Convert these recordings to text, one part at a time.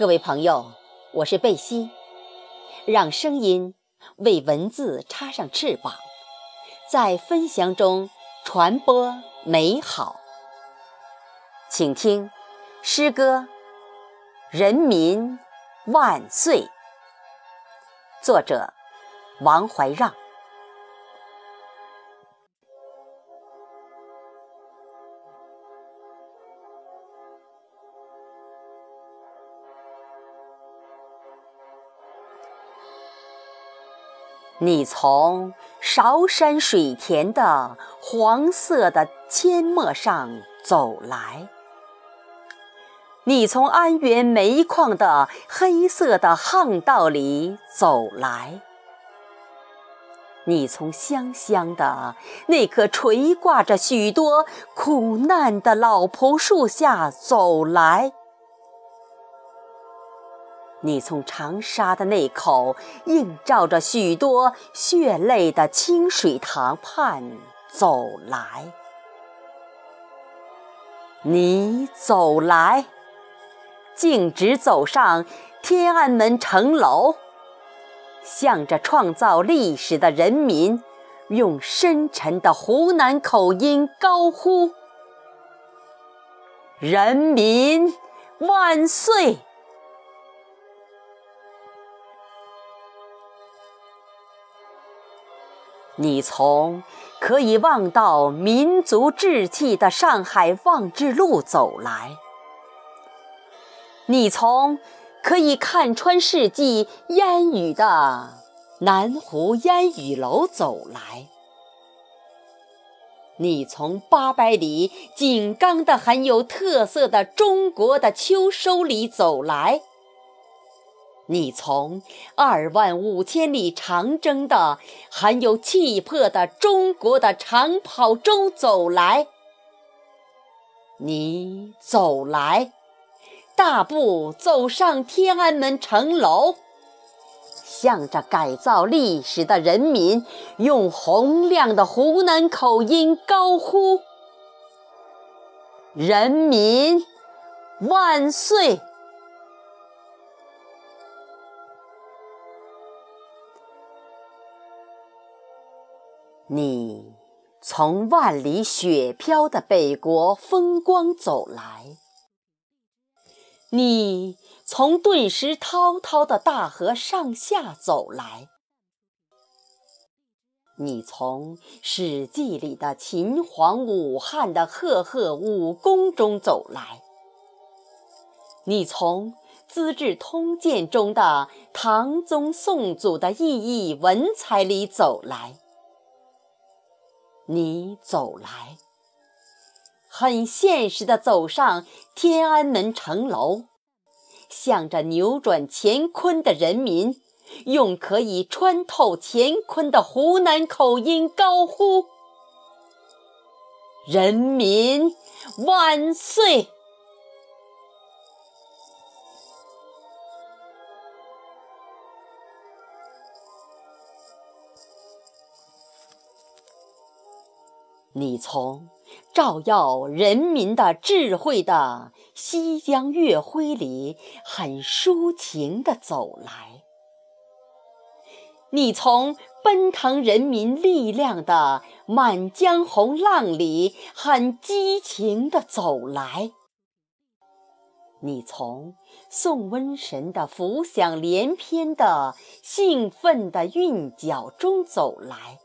各位朋友，我是贝西，让声音为文字插上翅膀，在分享中传播美好。请听诗歌《人民万岁》，作者王怀让。你从韶山水田的黄色的阡陌上走来，你从安源煤矿的黑色的巷道里走来，你从香香的那棵垂挂着许多苦难的老婆树下走来。你从长沙的那口映照着许多血泪的清水塘畔走来，你走来，径直走上天安门城楼，向着创造历史的人民，用深沉的湖南口音高呼：“人民万岁！”你从可以望到民族志气的上海望志路走来，你从可以看穿世纪烟雨的南湖烟雨楼走来，你从八百里井冈的很有特色的中国的秋收里走来。你从二万五千里长征的很有气魄的中国的长跑中走来，你走来，大步走上天安门城楼，向着改造历史的人民，用洪亮的湖南口音高呼：“人民万岁！”你从万里雪飘的北国风光走来，你从顿时滔滔的大河上下走来，你从《史记》里的秦皇武汉的赫赫武功中走来，你从《资治通鉴》中的唐宗宋祖的意义文采里走来。你走来，很现实的走上天安门城楼，向着扭转乾坤的人民，用可以穿透乾坤的湖南口音高呼：“人民万岁！”你从照耀人民的智慧的西江月辉里很抒情地走来，你从奔腾人民力量的满江红浪里很激情地走来，你从送瘟神的浮想联翩的兴奋的韵脚中走来。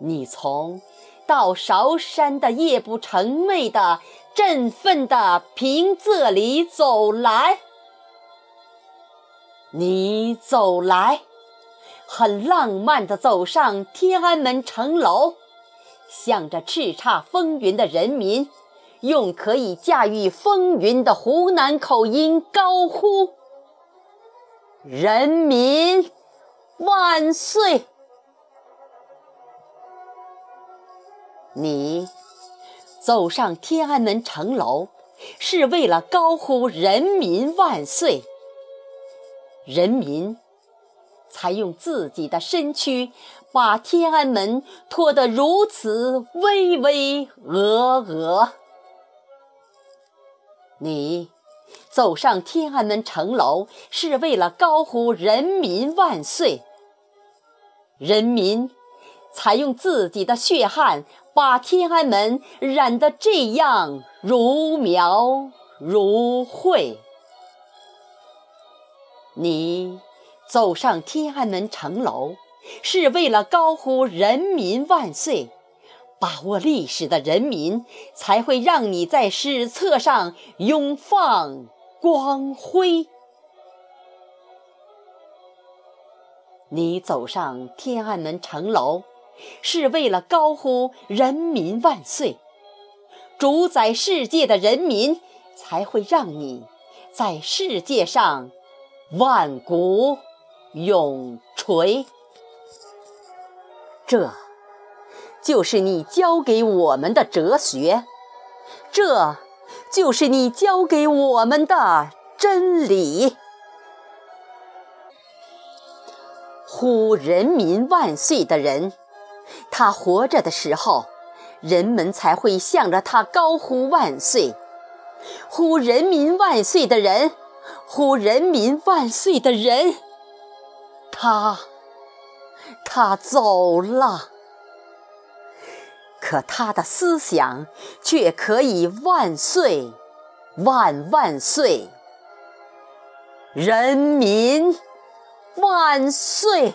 你从到韶山的夜不成寐的振奋的平仄里走来，你走来，很浪漫的走上天安门城楼，向着叱咤风云的人民，用可以驾驭风云的湖南口音高呼：“人民万岁！”你走上天安门城楼，是为了高呼“人民万岁”，人民才用自己的身躯把天安门托得如此巍巍峨峨。你走上天安门城楼是为了高呼“人民万岁”。人民才用自己的血汗把天安门染得这样如描如绘。你走上天安门城楼是为了高呼“人民万岁”。把握历史的人民，才会让你在史册上永放光辉。你走上天安门城楼，是为了高呼“人民万岁”，主宰世界的人民才会让你在世界上万古永垂。这。就是你教给我们的哲学，这就是你教给我们的真理。呼人民万岁的人，他活着的时候，人们才会向着他高呼万岁；呼人民万岁的人，呼人民万岁的人，他，他走了。可他的思想却可以万岁，万万岁！人民万岁！